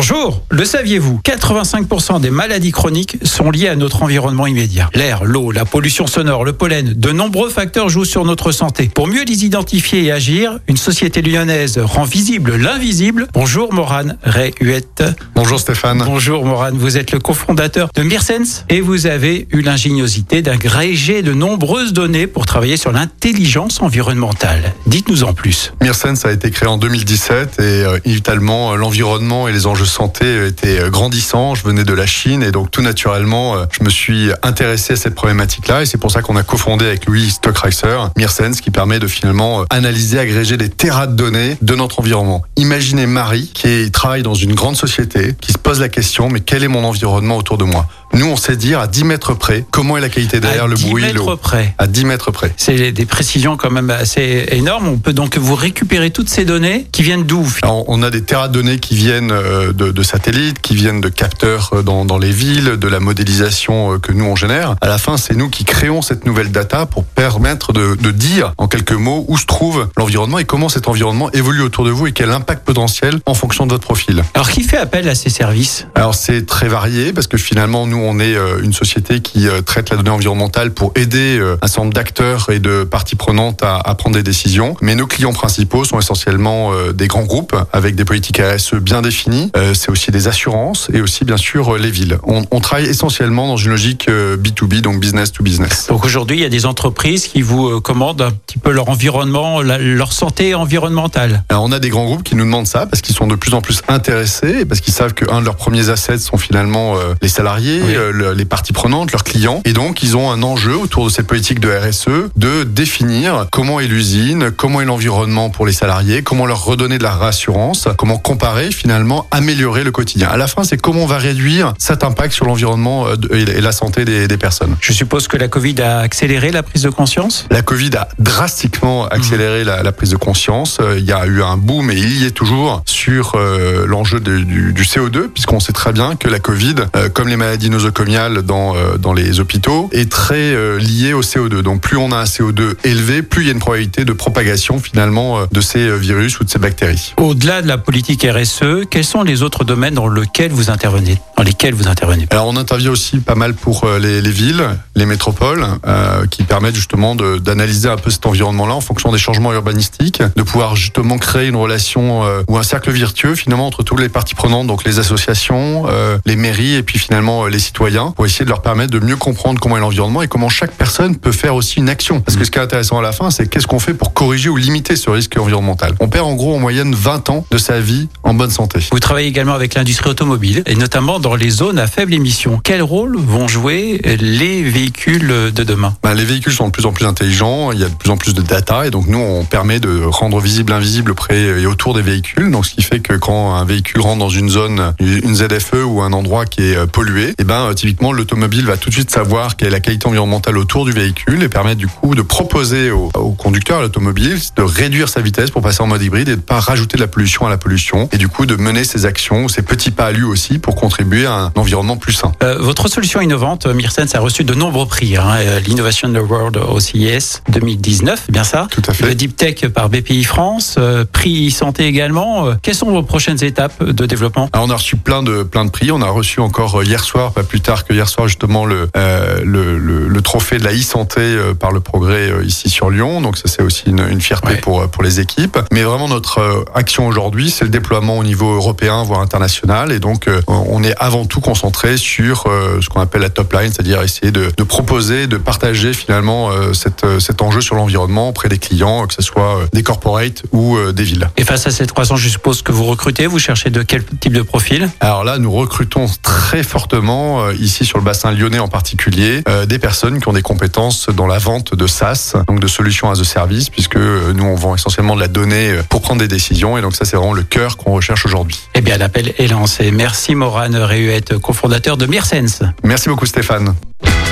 Bonjour, le saviez-vous? 85% des maladies chroniques sont liées à notre environnement immédiat. L'air, l'eau, la pollution sonore, le pollen, de nombreux facteurs jouent sur notre santé. Pour mieux les identifier et agir, une société lyonnaise rend visible l'invisible. Bonjour Morane Réhuette. Bonjour Stéphane. Bonjour Morane, vous êtes le cofondateur de Mirsens et vous avez eu l'ingéniosité d'agréger de nombreuses données pour travailler sur l'intelligence environnementale. Dites-nous en plus. Mirsens a été créé en 2017 et euh, évidemment l'environnement et les enjeux santé était grandissant. Je venais de la Chine et donc tout naturellement, euh, je me suis intéressé à cette problématique-là et c'est pour ça qu'on a cofondé avec Louis Stockreiser Mirsense qui permet de finalement euh, analyser, agréger des terras de données de notre environnement. Imaginez Marie qui travaille dans une grande société, qui se pose la question mais quel est mon environnement autour de moi? Nous, on sait dire à 10 mètres près comment est la qualité d'air, le bruit, l'eau. près. À 10 mètres près. C'est des précisions quand même assez énormes. On peut donc vous récupérer toutes ces données qui viennent d'où On a des terras de données qui viennent euh, de, de, satellites, qui viennent de capteurs euh, dans, dans, les villes, de la modélisation euh, que nous on génère. À la fin, c'est nous qui créons cette nouvelle data pour permettre de, de dire en quelques mots où se trouve l'environnement et comment cet environnement évolue autour de vous et quel impact potentiel en fonction de votre profil. Alors, qui fait appel à ces services? Alors, c'est très varié parce que finalement, nous on est euh, une société qui traite la donnée environnementale pour aider un certain nombre d'acteurs et de parties prenantes à, à, prendre des décisions. Mais nos clients principaux sont essentiellement des grands groupes avec des politiques RSE bien définies. C'est aussi des assurances et aussi bien sûr les villes. On, on travaille essentiellement dans une logique B2B, donc business to business. Donc aujourd'hui, il y a des entreprises qui vous commandent un petit peu leur environnement, leur santé environnementale. Alors on a des grands groupes qui nous demandent ça parce qu'ils sont de plus en plus intéressés et parce qu'ils savent qu'un de leurs premiers assets sont finalement les salariés, oui les parties prenantes, leurs clients. Et donc, ils ont un enjeu autour de cette politique de RSE de définir comment est l'usine, comment est l'environnement pour les salariés, comment leur redonner de la rassurance, comment comparer, finalement, améliorer le quotidien. À la fin, c'est comment on va réduire cet impact sur l'environnement euh, et la santé des, des, personnes. Je suppose que la Covid a accéléré la prise de conscience? La Covid a drastiquement accéléré mmh. la, la, prise de conscience. Euh, il y a eu un boom et il y est toujours sur euh, l'enjeu du, du, CO2, puisqu'on sait très bien que la Covid, euh, comme les maladies nosocomiales, dans, euh, dans les hôpitaux est très euh, lié au CO2. Donc plus on a un CO2 élevé, plus il y a une probabilité de propagation finalement de ces virus ou de ces bactéries. Au-delà de la politique RSE, quels sont les autres domaines dans lesquels vous intervenez Dans lesquels vous intervenez Alors on intervient aussi pas mal pour les, les villes, les métropoles, euh, qui permettent justement d'analyser un peu cet environnement-là en fonction des changements urbanistiques, de pouvoir justement créer une relation euh, ou un cercle virtueux finalement entre toutes les parties prenantes, donc les associations, euh, les mairies et puis finalement les citoyens pour essayer de leur permettre de mieux comprendre comment est l'environnement et comment chaque personne peut faire aussi une action. Parce que ce qui est intéressant à la fin, c'est qu'est-ce qu'on fait pour corriger ou limiter ce risque environnemental. On perd en gros en moyenne 20 ans de sa vie en bonne santé. Vous travaillez également avec l'industrie automobile et notamment dans les zones à faible émission. Quel rôle vont jouer les véhicules de demain? Ben, Les véhicules sont de plus en plus intelligents, il y a de plus en plus de data et donc nous on permet de rendre visible l'invisible près et autour des véhicules. Donc ce qui fait que quand un véhicule rentre dans une zone, une ZFE ou un endroit qui est pollué, et eh ben typiquement l'automobile va tout de suite savoir quelle est la qualité environnementale autour du véhicule et permettre du coup de proposer au, au conducteur à l'automobile de réduire sa vitesse pour passer en mode hybride et de pas rajouter de la pollution à la pollution et du coup de mener ses actions, ses petits pas à lui aussi pour contribuer à un environnement plus sain. Euh, votre solution innovante, Mirsens, a reçu de nombreux prix. Hein, euh, L'Innovation Award au CIS 2019, bien ça Tout à fait. Le Deep Tech par BPI France, euh, prix santé également. Euh, quelles sont vos prochaines étapes de développement? Alors, On a reçu plein de plein de prix. On a reçu encore hier soir, pas plus tard que hier soir justement le, euh, le, le, le, trophée de la e-santé euh, par le progrès euh, ici sur Lyon. Donc ça c'est aussi une, une fierté ouais. pour pour les équipes. Mais vraiment notre action aujourd'hui, c'est le déploiement au niveau européen voire international. Et donc on est avant tout concentré sur ce qu'on appelle la top line, c'est-à-dire essayer de, de, proposer, de partager finalement cette, cet enjeu sur l'environnement auprès des clients, que ce soit des corporates ou des villes. Et face à cette croissance, je suppose que vous recrutez, vous cherchez de quel type de profil? Alors là, nous recrutons très fortement ici sur le bassin lyonnais en particulier, euh, des personnes qui ont des compétences dans la vente de SaaS, donc de solutions as a service, puisque euh, nous on vend essentiellement de la donnée euh, pour prendre des décisions, et donc ça c'est vraiment le cœur qu'on recherche aujourd'hui. Eh bien l'appel est lancé. Merci Morane Réhuette, cofondateur de Mirsens. Merci beaucoup Stéphane.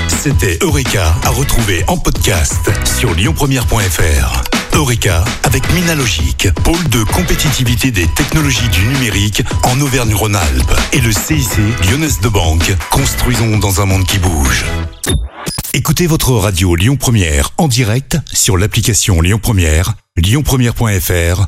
C'était Eureka à retrouver en podcast sur lyonpremière.fr. Eureka avec Minalogic, pôle de compétitivité des technologies du numérique en Auvergne-Rhône-Alpes et le CIC Lyonnaise de Banque. Construisons dans un monde qui bouge. Écoutez votre radio Lyon Première en direct sur l'application Lyon Première, lyonpremière.fr